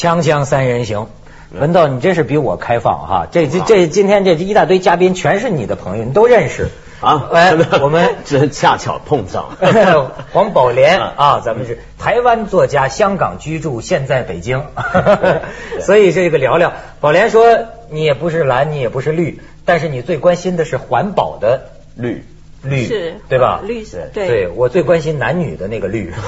锵锵三人行，文道，你真是比我开放哈！这这这，今天这一大堆嘉宾全是你的朋友，你都认识啊？哎，我们 只是恰巧碰上。黄宝莲啊，咱们是台湾作家，香港居住，现在北京，所以这个聊聊。宝莲说，你也不是蓝，你也不是绿，但是你最关心的是环保的绿。绿是对吧？绿色，对，对我最关心男女的那个绿。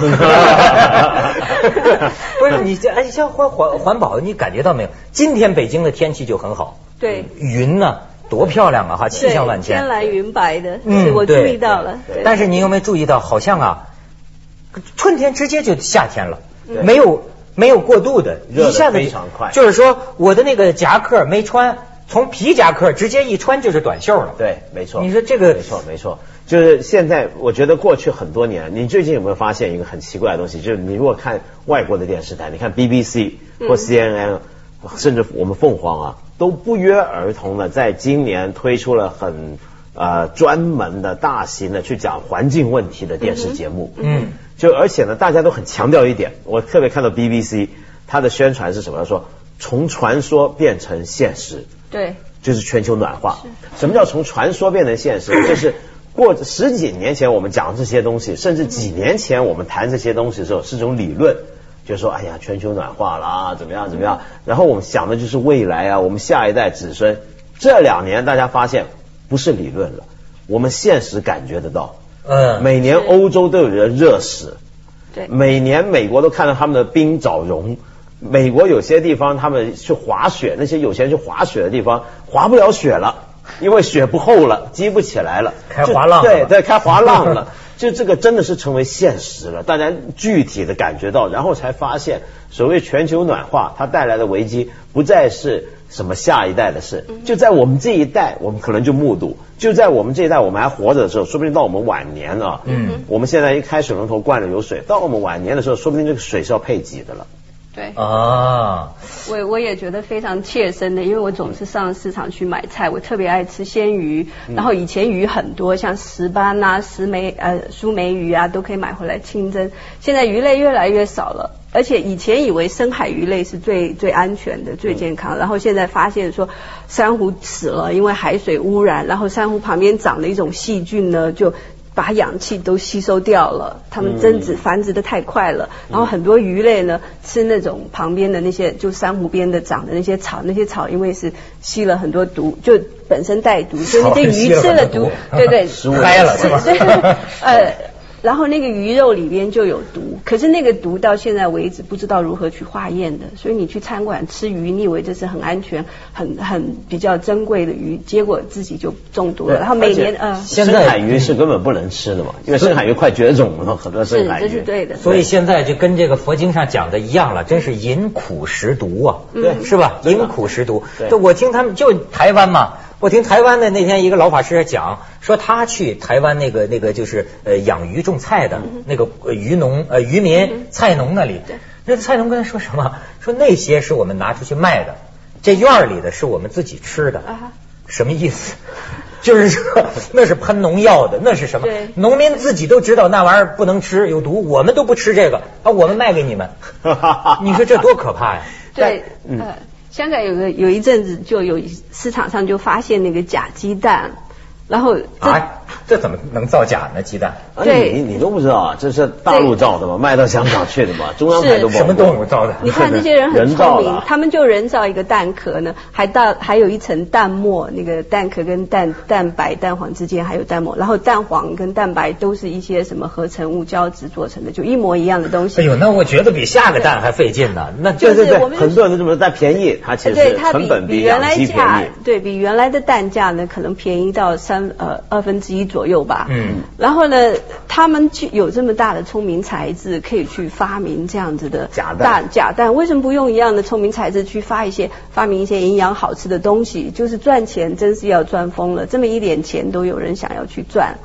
不是你这哎，像环环环保，你感觉到没有？今天北京的天气就很好，对，云呢多漂亮啊哈，气象万千，天蓝云白的，嗯，我注意到了。但是你有没有注意到，好像啊，春天直接就夏天了，没有没有过渡的，一下子非常快。就是说，我的那个夹克没穿。从皮夹克直接一穿就是短袖了。对，没错。你说这个没错，没错。就是现在，我觉得过去很多年，你最近有没有发现一个很奇怪的东西？就是你如果看外国的电视台，你看 BBC 或 CNN，甚至我们凤凰啊，都不约而同的在今年推出了很呃专门的大型的去讲环境问题的电视节目。嗯。就而且呢，大家都很强调一点，我特别看到 BBC 它的宣传是什么？他说从传说变成现实。对，就是全球暖化。什么叫从传说变成现实？就是过十几年前我们讲这些东西，甚至几年前我们谈这些东西的时候是种理论，就说哎呀全球暖化了啊怎么样怎么样。然后我们想的就是未来啊，我们下一代子孙。这两年大家发现不是理论了，我们现实感觉得到。嗯。每年欧洲都有人热死。对。每年美国都看到他们的冰早融。美国有些地方，他们去滑雪，那些有钱人去滑雪的地方，滑不了雪了，因为雪不厚了，积不起来了，开滑浪，对对，开滑浪了，就这个真的是成为现实了，大家具体的感觉到，然后才发现，所谓全球暖化，它带来的危机不再是什么下一代的事，就在我们这一代，我们可能就目睹，就在我们这一代，我们还活着的时候，说不定到我们晚年啊，嗯，我们现在一开水龙头灌了有水，到我们晚年的时候，说不定这个水是要配给的了。对啊，我我也觉得非常切身的，因为我总是上市场去买菜，我特别爱吃鲜鱼，然后以前鱼很多，像石斑啊、石梅呃、苏梅鱼啊，都可以买回来清蒸。现在鱼类越来越少了，而且以前以为深海鱼类是最最安全的、最健康，然后现在发现说珊瑚死了，因为海水污染，然后珊瑚旁边长了一种细菌呢就。把氧气都吸收掉了，它们增殖繁殖的太快了，然后很多鱼类呢吃那种旁边的那些就珊瑚边的长的那些草，那些草因为是吸了很多毒，就本身带毒，所以那些鱼吃了毒，对对，嗨了是吧？呃。然后那个鱼肉里边就有毒，可是那个毒到现在为止不知道如何去化验的，所以你去餐馆吃鱼，你以为这是很安全、很很比较珍贵的鱼，结果自己就中毒了。然后每年呃，深海鱼是根本不能吃的嘛，因为深海鱼快绝种了，很多深海鱼。这是对的。所以现在就跟这个佛经上讲的一样了，真是饮苦食毒啊，对，是吧？饮苦食毒。对，我听他们就台湾嘛。我听台湾的那天一个老法师讲，说他去台湾那个那个就是呃养鱼种菜的那个渔农呃渔民菜农那里，那菜农跟他说什么？说那些是我们拿出去卖的，这院里的是我们自己吃的，什么意思？就是说那是喷农药的，那是什么？农民自己都知道那玩意儿不能吃，有毒，我们都不吃这个，啊，我们卖给你们，你说这多可怕呀？对，嗯。香港有个有一阵子就有市场上就发现那个假鸡蛋，然后啊。这怎么能造假呢？鸡蛋？啊，你你都不知道啊？这是大陆造的吗？卖到香港去的吗？中央台都什么动物造的？你看这些人很聪明，他们就人造一个蛋壳呢，还到还有一层蛋膜，那个蛋壳跟蛋蛋白蛋黄之间还有蛋膜，然后蛋黄跟蛋白都是一些什么合成物胶质做成的，就一模一样的东西。哎呦，那我觉得比下个蛋还费劲呢。那对对对，很多人都这么说但便宜，它其实成本比原来价对比原来的蛋价呢，可能便宜到三呃二分之一左右吧。嗯。然后呢，他们就有这么大的聪明才智，可以去发明这样子的假蛋。假蛋为什么不用一样的聪明才智去发一些发明一些营养好吃的东西？就是赚钱，真是要赚疯了。这么一点钱都有人想要去赚。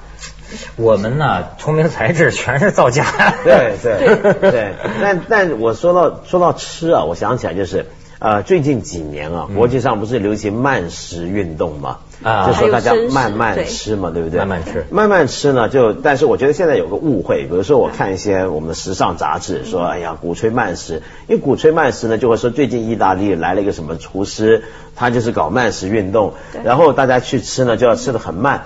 我们呢，聪明才智全是造假。对对对。但但我说到说到吃啊，我想起来就是呃，最近几年啊，国际上不是流行慢食运动吗？啊，就说大家慢慢吃嘛，对不对？慢慢吃，慢慢吃呢，就但是我觉得现在有个误会，比如说我看一些我们的时尚杂志说，哎呀，鼓吹慢食，因为鼓吹慢食呢，就会说最近意大利来了一个什么厨师，他就是搞慢食运动，然后大家去吃呢就要吃的很慢，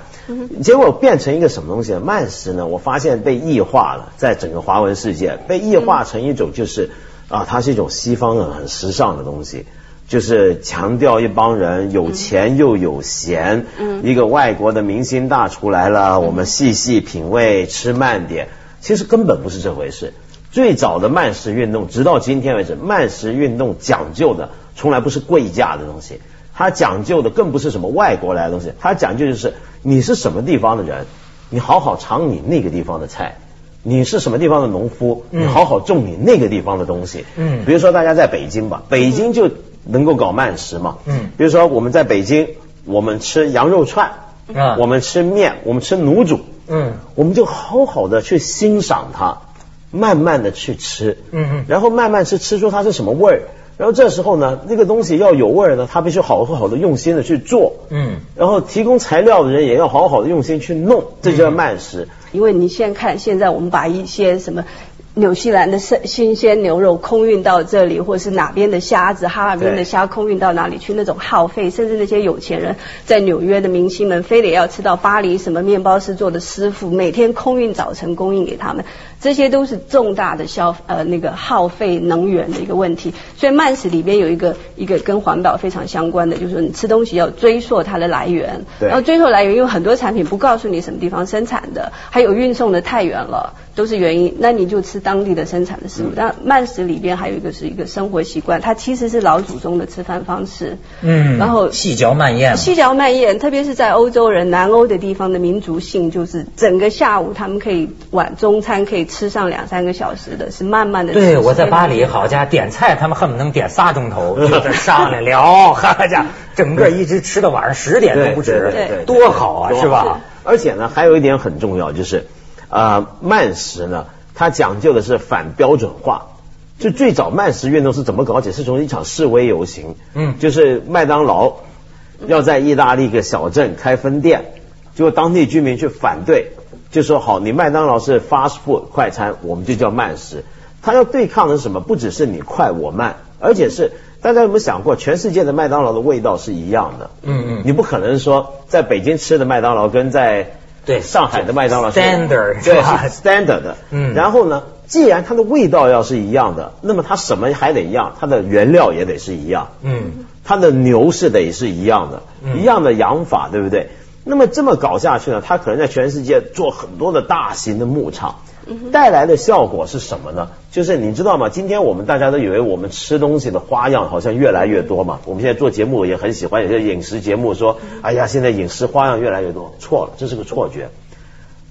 结果变成一个什么东西？慢食呢，我发现被异化了，在整个华文世界被异化成一种就是啊，它是一种西方的很时尚的东西。就是强调一帮人有钱又有闲，一个外国的明星大厨来了，我们细细品味，吃慢点。其实根本不是这回事。最早的慢食运动，直到今天为止，慢食运动讲究的从来不是贵价的东西，它讲究的更不是什么外国来的东西，它讲究就是你是什么地方的人，你好好尝你那个地方的菜；你是什么地方的农夫，你好好种你那个地方的东西。嗯，比如说大家在北京吧，北京就。能够搞慢食嘛？嗯，比如说我们在北京，我们吃羊肉串，啊，我们吃面，我们吃卤煮，嗯，我们就好好的去欣赏它，慢慢的去吃，嗯嗯，然后慢慢吃，吃出它是什么味儿，然后这时候呢，那个东西要有味儿呢，它必须好好的用心的去做，嗯，然后提供材料的人也要好好的用心去弄，这就叫慢食。因为你先看，现在我们把一些什么。纽西兰的新新鲜牛肉空运到这里，或者是哪边的虾子，哈尔滨的虾空运到哪里去？那种耗费，甚至那些有钱人在纽约的明星们，非得要吃到巴黎什么面包师做的师傅，每天空运早晨供应给他们，这些都是重大的消呃那个耗费能源的一个问题。所以慢食里边有一个一个跟环保非常相关的，就是你吃东西要追溯它的来源，然后追溯来源，因为很多产品不告诉你什么地方生产的，还有运送的太远了。都是原因，那你就吃当地的生产的食物。但慢食里边还有一个是一个生活习惯，它其实是老祖宗的吃饭方式。嗯，然后细嚼慢咽。细嚼慢咽，特别是在欧洲人、南欧的地方的民族性，就是整个下午他们可以晚中餐可以吃上两三个小时的，是慢慢的。对，我在巴黎，好家伙，点菜他们恨不能点仨钟头，就在上来聊，哈哈家整个一直吃到晚上十点都不止，对多好啊，是吧？而且呢，还有一点很重要就是。呃，慢食呢，它讲究的是反标准化。就最早慢食运动是怎么搞起？是从一场示威游行，嗯，就是麦当劳要在意大利一个小镇开分店，结果当地居民去反对，就说好，你麦当劳是 fast food 快餐，我们就叫慢食。他要对抗的是什么？不只是你快我慢，而且是大家有没有想过，全世界的麦当劳的味道是一样的？嗯嗯，你不可能说在北京吃的麦当劳跟在对，上海的麦当劳是 standard 对 standard 的，嗯，然后呢，既然它的味道要是一样的，那么它什么还得一样，它的原料也得是一样，嗯，它的牛是得是一样的，一样的养法，对不对？那么这么搞下去呢，他可能在全世界做很多的大型的牧场。带来的效果是什么呢？就是你知道吗？今天我们大家都以为我们吃东西的花样好像越来越多嘛。我们现在做节目也很喜欢有些饮食节目说，哎呀，现在饮食花样越来越多。错了，这是个错觉。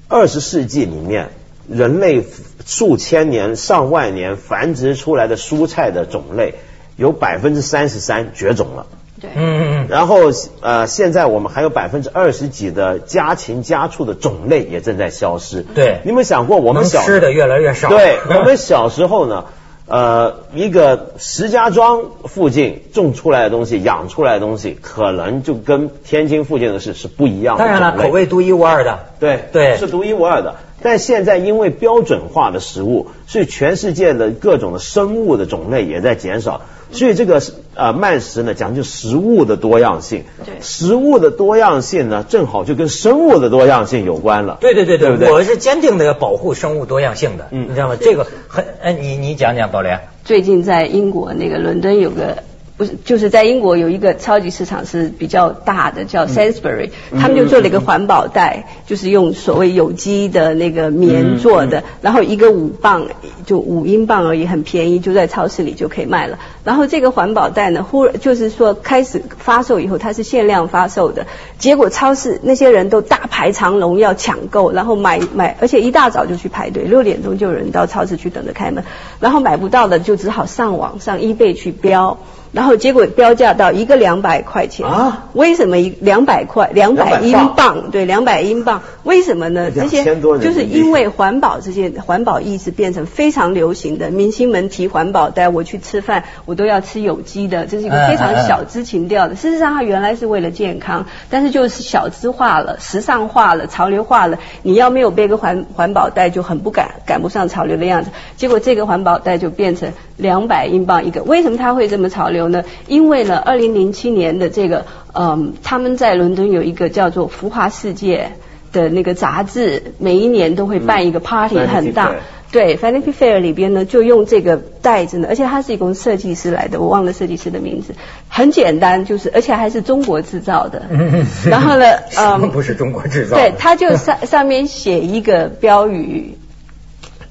二十世纪里面，人类数千年、上万年繁殖出来的蔬菜的种类，有百分之三十三绝种了。对，嗯嗯，然后呃，现在我们还有百分之二十几的家禽家畜的种类也正在消失。对，你有没有想过我们小吃的越来越少？对，我们小时候呢，呃，一个石家庄附近种出来的东西，养出来的东西，可能就跟天津附近的是是不一样的。当然了，口味独一无二的。对对，是独一无二的。但现在因为标准化的食物，所以全世界的各种的生物的种类也在减少。所以这个呃慢食呢，讲究食物的多样性。对，食物的多样性呢，正好就跟生物的多样性有关了。对对对对，我是坚定的要保护生物多样性的。嗯，你知道吗？这个很哎，你你讲讲，宝莲。最近在英国那个伦敦有个。不是，就是在英国有一个超级市场是比较大的，叫 Sainsbury，他们就做了一个环保袋，就是用所谓有机的那个棉做的，然后一个五磅，就五英镑而已，很便宜，就在超市里就可以卖了。然后这个环保袋呢，忽就是说开始发售以后，它是限量发售的，结果超市那些人都大排长龙要抢购，然后买买，而且一大早就去排队，六点钟就有人到超市去等着开门，然后买不到的就只好上网上 eBay 去标，然后。结果标价到一个两百块钱啊？为什么一两百块两百英镑？对，两百英镑，为什么呢？这些就是因为环保这些环保意识变成非常流行的，明星们提环保袋，我去吃饭我都要吃有机的，这是一个非常小资情调的。事实上，它原来是为了健康，但是就是小资化了、时尚化了、潮流化了。你要没有背个环环保袋，就很不赶赶不上潮流的样子。结果这个环保袋就变成两百英镑一个。为什么它会这么潮流呢？因为呢，二零零七年的这个，嗯，他们在伦敦有一个叫做《浮华世界》的那个杂志，每一年都会办一个 party，很大。对，Vanity Fair 里边呢，就用这个袋子呢，而且它是一个设计师来的，我忘了设计师的名字，很简单，就是而且还是中国制造的。然后呢，嗯，不是中国制造。对，他就上上面写一个标语，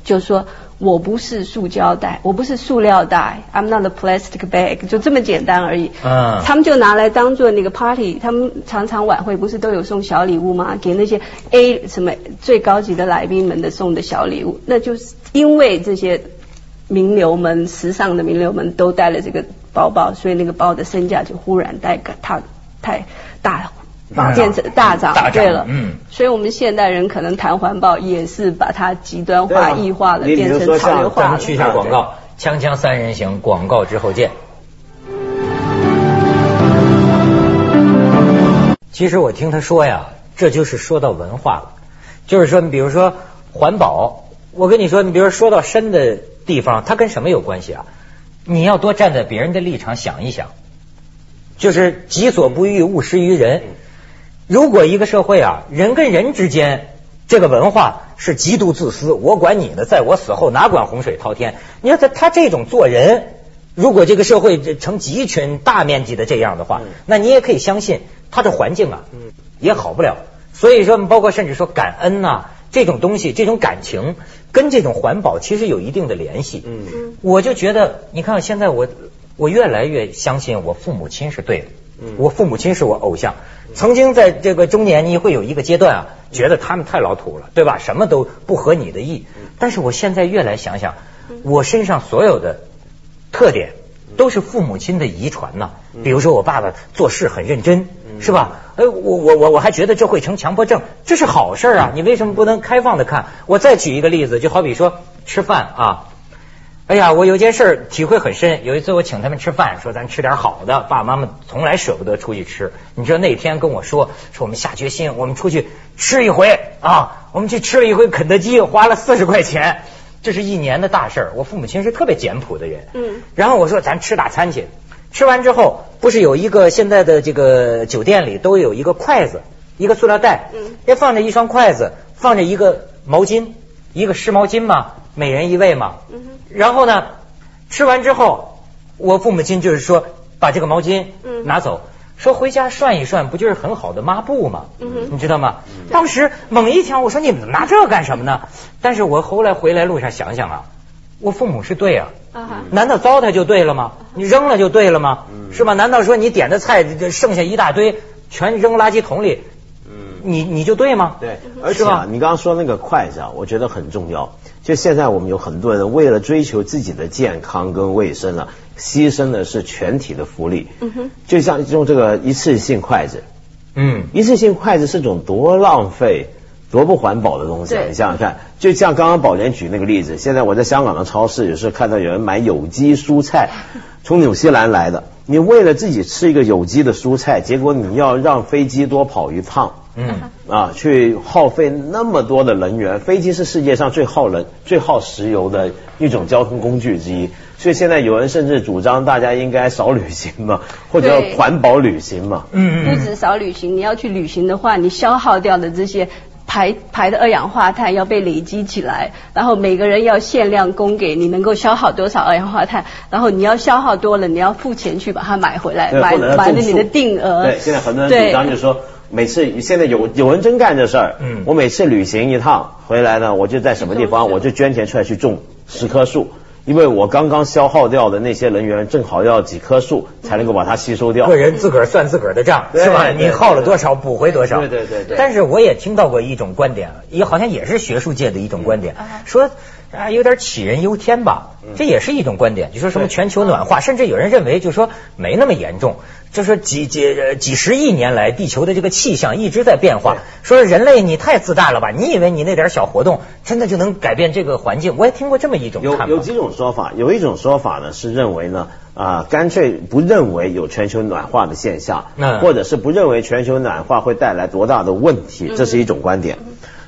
就说。我不是塑胶袋，我不是塑料袋，I'm not a plastic bag，就这么简单而已。嗯，他们就拿来当做那个 party，他们常常晚会不是都有送小礼物吗？给那些 A 什么最高级的来宾们的送的小礼物，那就是因为这些名流们、时尚的名流们都带了这个包包，所以那个包的身价就忽然带个太太大。变成大涨，对了，嗯，所以我们现代人可能谈环保也是把它极端化、异化了，变成潮流化。咱们去一下广告，锵锵三人行，广告之后见。其实我听他说呀，这就是说到文化了，就是说，你比如说环保，我跟你说，你比如说到深的地方，它跟什么有关系啊？你要多站在别人的立场想一想，就是己所不欲，勿施于人。如果一个社会啊，人跟人之间这个文化是极度自私，我管你呢，在我死后哪管洪水滔天？你看他他这种做人，如果这个社会成集群大面积的这样的话，那你也可以相信他的环境啊，也好不了。所以说，包括甚至说感恩呐，这种东西，这种感情跟这种环保其实有一定的联系。嗯，我就觉得，你看现在我我越来越相信我父母亲是对的。我父母亲是我偶像，曾经在这个中年，你会有一个阶段啊，觉得他们太老土了，对吧？什么都不合你的意。但是我现在越来想想，我身上所有的特点都是父母亲的遗传呢。比如说我爸爸做事很认真，是吧？哎，我我我我还觉得这会成强迫症，这是好事啊！你为什么不能开放的看？我再举一个例子，就好比说吃饭啊。哎呀，我有件事体会很深。有一次我请他们吃饭，说咱吃点好的，爸爸妈妈从来舍不得出去吃。你知道那天跟我说，说我们下决心，我们出去吃一回啊。我们去吃了一回肯德基，花了四十块钱，这是一年的大事儿。我父母亲是特别简朴的人。嗯。然后我说咱吃大餐去，吃完之后不是有一个现在的这个酒店里都有一个筷子，一个塑料袋，嗯，也放着一双筷子，放着一个毛巾，一个湿毛巾嘛，每人一位嘛。嗯然后呢，吃完之后，我父母亲就是说把这个毛巾拿走，说回家涮一涮，不就是很好的抹布吗？你知道吗？当时猛一想，我说你们拿这干什么呢？但是我后来回来路上想想啊，我父母是对啊，难道糟蹋就对了吗？你扔了就对了吗？是吧？难道说你点的菜剩下一大堆，全扔垃圾桶里？你你就对吗？对，而且啊，你刚刚说那个筷子啊，我觉得很重要。就现在我们有很多人为了追求自己的健康跟卫生啊，牺牲的是全体的福利。嗯哼，就像用这个一次性筷子，嗯，一次性筷子是种多浪费、多不环保的东西。你想想看，就像刚刚宝莲举那个例子，现在我在香港的超市有时候看到有人买有机蔬菜，从纽西兰来的，你为了自己吃一个有机的蔬菜，结果你要让飞机多跑一趟。嗯啊，去耗费那么多的能源，飞机是世界上最耗能、最耗石油的一种交通工具之一。所以现在有人甚至主张大家应该少旅行嘛，或者环保旅行嘛。嗯嗯。不止少旅行，你要去旅行的话，你消耗掉的这些排排的二氧化碳要被累积起来，然后每个人要限量供给，你能够消耗多少二氧化碳？然后你要消耗多了，你要付钱去把它买回来，买买了你的定额。对，现在很多人主张就是说。每次现在有有人真干这事儿，嗯，我每次旅行一趟回来呢，我就在什么地方，我就捐钱出来去种十棵树，因为我刚刚消耗掉的那些能源，正好要几棵树才能够把它吸收掉。个人自个儿算自个儿的账，是吧？你耗了多少，补回多少。对对对对。但是我也听到过一种观点，也好像也是学术界的一种观点，说啊有点杞人忧天吧。这也是一种观点，就说什么全球暖化，甚至有人认为就说没那么严重。就说几几几十亿年来，地球的这个气象一直在变化。说人类你太自大了吧？你以为你那点小活动真的就能改变这个环境？我也听过这么一种有有几种说法，有一种说法呢是认为呢啊，干脆不认为有全球暖化的现象，或者是不认为全球暖化会带来多大的问题，这是一种观点。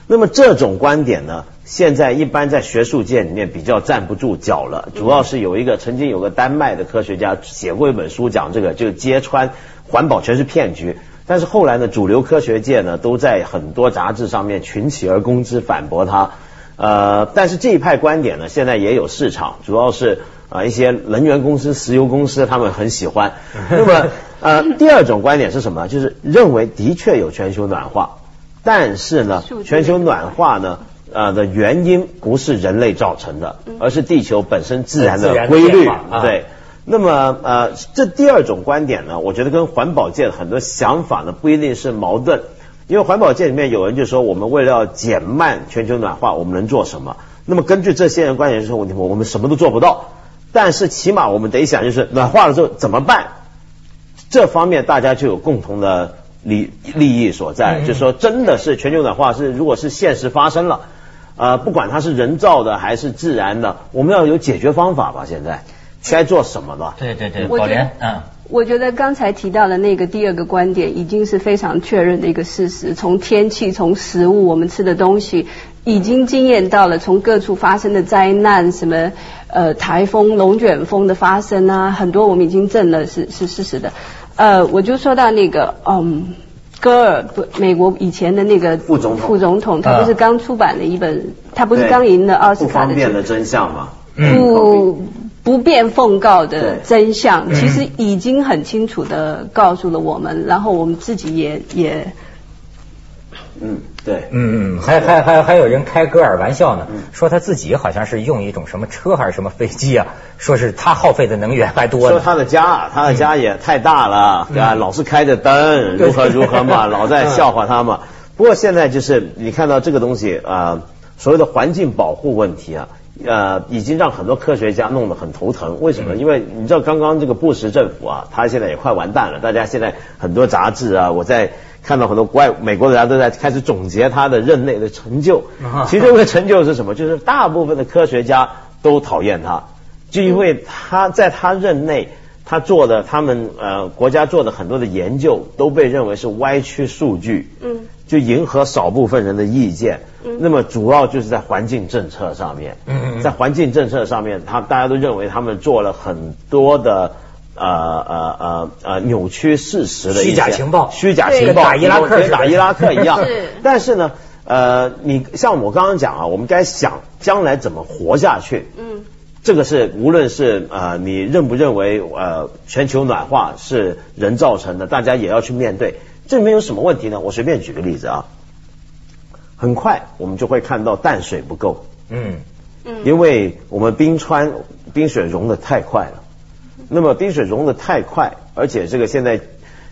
那么这种观点呢，现在一般在学术界里面比较站不住脚了。主要是有一个曾经有个丹麦的科学家写过一本书讲这个，就揭穿环保全是骗局。但是后来呢，主流科学界呢都在很多杂志上面群起而攻之，反驳他。呃，但是这一派观点呢，现在也有市场，主要是啊一些能源公司、石油公司他们很喜欢。那么呃，第二种观点是什么？就是认为的确有全球暖化。但是呢，全球暖化呢，呃的原因不是人类造成的，而是地球本身自然的规律。对，那么呃，这第二种观点呢，我觉得跟环保界的很多想法呢不一定是矛盾，因为环保界里面有人就说，我们为了要减慢全球暖化，我们能做什么？那么根据这些人观点说，我我们什么都做不到，但是起码我们得想，就是暖化了之后怎么办？这方面大家就有共同的。利利益所在，就是说，真的是全球暖化是，如果是现实发生了，呃，不管它是人造的还是自然的，我们要有解决方法吧？现在该做什么了？对对对，宝莲，嗯，我觉得刚才提到的那个第二个观点，已经是非常确认的一个事实。从天气，从食物，我们吃的东西，已经经验到了，从各处发生的灾难，什么呃台风、龙卷风的发生啊，很多我们已经证了是是事实的。呃，我就说到那个，嗯，戈尔不，美国以前的那个副总统，副总统，他不是刚出版了一本，他不是刚赢了奥斯卡的，不方便的真相吗？不不便奉告的真相，其实已经很清楚的告诉了我们，然后我们自己也也。嗯，对，嗯嗯，还还还还有人开戈尔玩笑呢，说他自己好像是用一种什么车还是什么飞机啊，说是他耗费的能源还多。说他的家，他的家也太大了，对吧？老是开着灯，如何如何嘛，老在笑话他嘛。不过现在就是你看到这个东西啊，所谓的环境保护问题啊，呃，已经让很多科学家弄得很头疼。为什么？因为你知道刚刚这个布什政府啊，他现在也快完蛋了。大家现在很多杂志啊，我在。看到很多国外美国的人都在开始总结他的任内的成就，其中的成就是什么？就是大部分的科学家都讨厌他，就因为他在他任内他做的他们呃国家做的很多的研究都被认为是歪曲数据，嗯，就迎合少部分人的意见，嗯，那么主要就是在环境政策上面，嗯，在环境政策上面，他大家都认为他们做了很多的。呃呃呃呃，扭曲事实的虚假情报，虚假情报，打伊拉克打伊拉克一样。但是呢，呃，你像我刚刚讲啊，我们该想将来怎么活下去。嗯。这个是无论是呃你认不认为呃全球暖化是人造成的，大家也要去面对。这里面有什么问题呢？我随便举个例子啊。很快我们就会看到淡水不够。嗯。嗯。因为我们冰川冰雪融的太快了。那么冰水融的太快，而且这个现在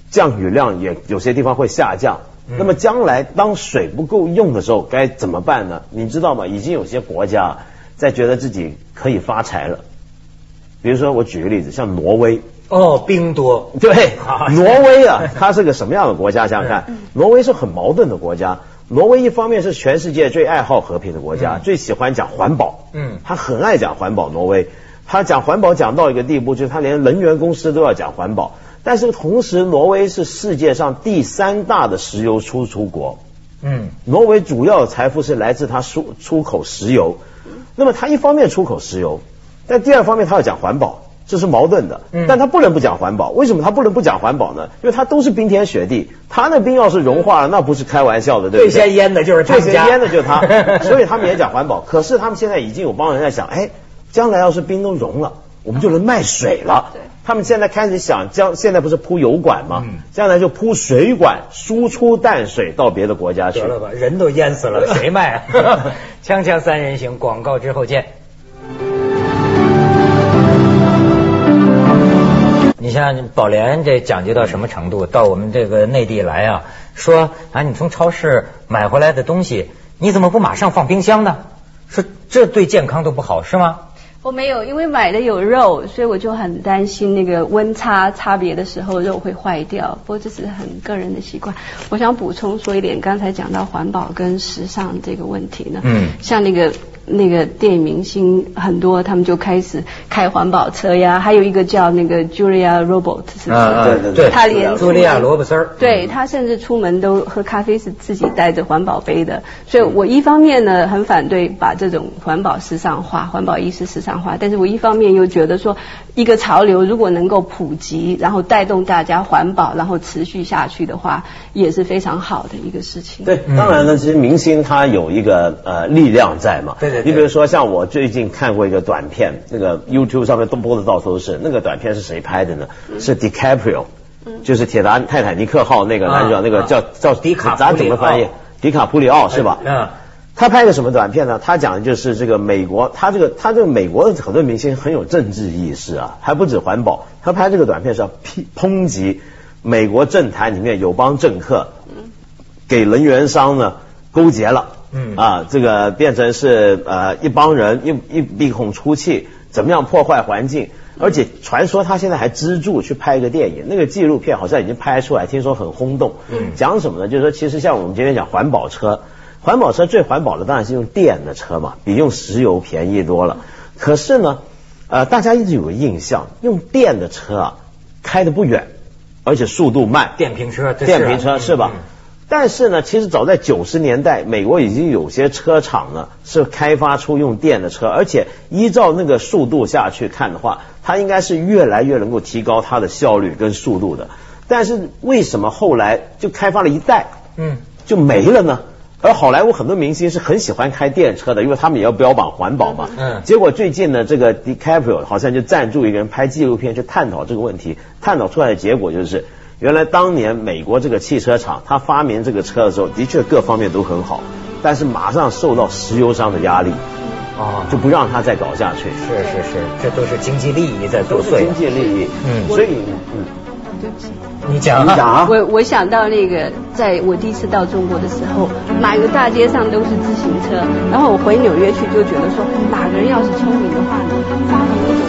降雨量也有些地方会下降。那么将来当水不够用的时候该怎么办呢？你知道吗？已经有些国家在觉得自己可以发财了。比如说我举个例子，像挪威。哦，冰多。对，挪威啊，它是个什么样的国家？想想看，挪威是很矛盾的国家。挪威一方面是全世界最爱好和平的国家，最喜欢讲环保。嗯，他很爱讲环保。挪威。他讲环保讲到一个地步，就是他连能源公司都要讲环保。但是同时，挪威是世界上第三大的石油输出国。嗯，挪威主要财富是来自它出出口石油。那么它一方面出口石油，但第二方面它要讲环保，这是矛盾的。但它不能不讲环保。为什么它不能不讲环保呢？因为它都是冰天雪地，它那冰要是融化了，那不是开玩笑的，对不对？最先淹的就是他最先淹的就是它，所以他们也讲环保。可是他们现在已经有帮人在想，哎。将来要是冰都融了，我们就能卖水了。他们现在开始想，将现在不是铺油管吗？将来就铺水管，输出淡水到别的国家去。得了吧，人都淹死了，谁卖啊？锵锵三人行，广告之后见。你像宝莲这讲究到什么程度？到我们这个内地来啊，说啊，你从超市买回来的东西，你怎么不马上放冰箱呢？说这对健康都不好，是吗？我没有，因为买的有肉，所以我就很担心那个温差差别的时候肉会坏掉。不过这是很个人的习惯。我想补充说一点，刚才讲到环保跟时尚这个问题呢，嗯，像那个。那个电影明星很多，他们就开始开环保车呀。还有一个叫那个 Julia Roberts，是不是？对对对，他连茱莉亚罗伯森对他甚至出门都喝咖啡是自己带着环保杯的。所以我一方面呢很反对把这种环保时尚化、环保意识时尚化，但是我一方面又觉得说，一个潮流如果能够普及，然后带动大家环保，然后持续下去的话，也是非常好的一个事情。对，当然了，其实明星他有一个呃力量在嘛。对对。你比如说，像我最近看过一个短片，那个 YouTube 上面都播的到处都是。那个短片是谁拍的呢？是 DiCaprio，就是铁达泰坦尼克号那个男主角，那个叫叫迪卡，咱怎么翻译？迪卡普里奥是吧？嗯。他拍的什么短片呢？他讲的就是这个美国，他这个他这个美国的很多明星很有政治意识啊，还不止环保。他拍这个短片是要批抨击美国政坛里面有帮政客，给能源商呢勾结了。嗯啊，这个变成是呃一帮人一一鼻孔出气，怎么样破坏环境？而且传说他现在还资助去拍一个电影，那个纪录片好像已经拍出来，听说很轰动。嗯，讲什么呢？就是说，其实像我们今天讲环保车，环保车最环保的当然是用电的车嘛，比用石油便宜多了。可是呢，呃，大家一直有个印象，用电的车啊，开的不远，而且速度慢。电瓶车，电瓶车是吧？但是呢，其实早在九十年代，美国已经有些车厂呢是开发出用电的车，而且依照那个速度下去看的话，它应该是越来越能够提高它的效率跟速度的。但是为什么后来就开发了一代，嗯，就没了呢？而好莱坞很多明星是很喜欢开电车的，因为他们也要标榜环保嘛。嗯。结果最近呢，这个 DiCaprio 好像就赞助一个人拍纪录片去探讨这个问题，探讨出来的结果就是。原来当年美国这个汽车厂，他发明这个车的时候，的确各方面都很好，但是马上受到石油商的压力，啊，就不让他再搞下去。是是是，这都是经济利益在作祟。经济利益，嗯，所以，嗯，对不起，你讲你讲啊。我我想到那个，在我第一次到中国的时候，哪个大街上都是自行车，然后我回纽约去就觉得说，哪个人要是聪明的话呢，发明。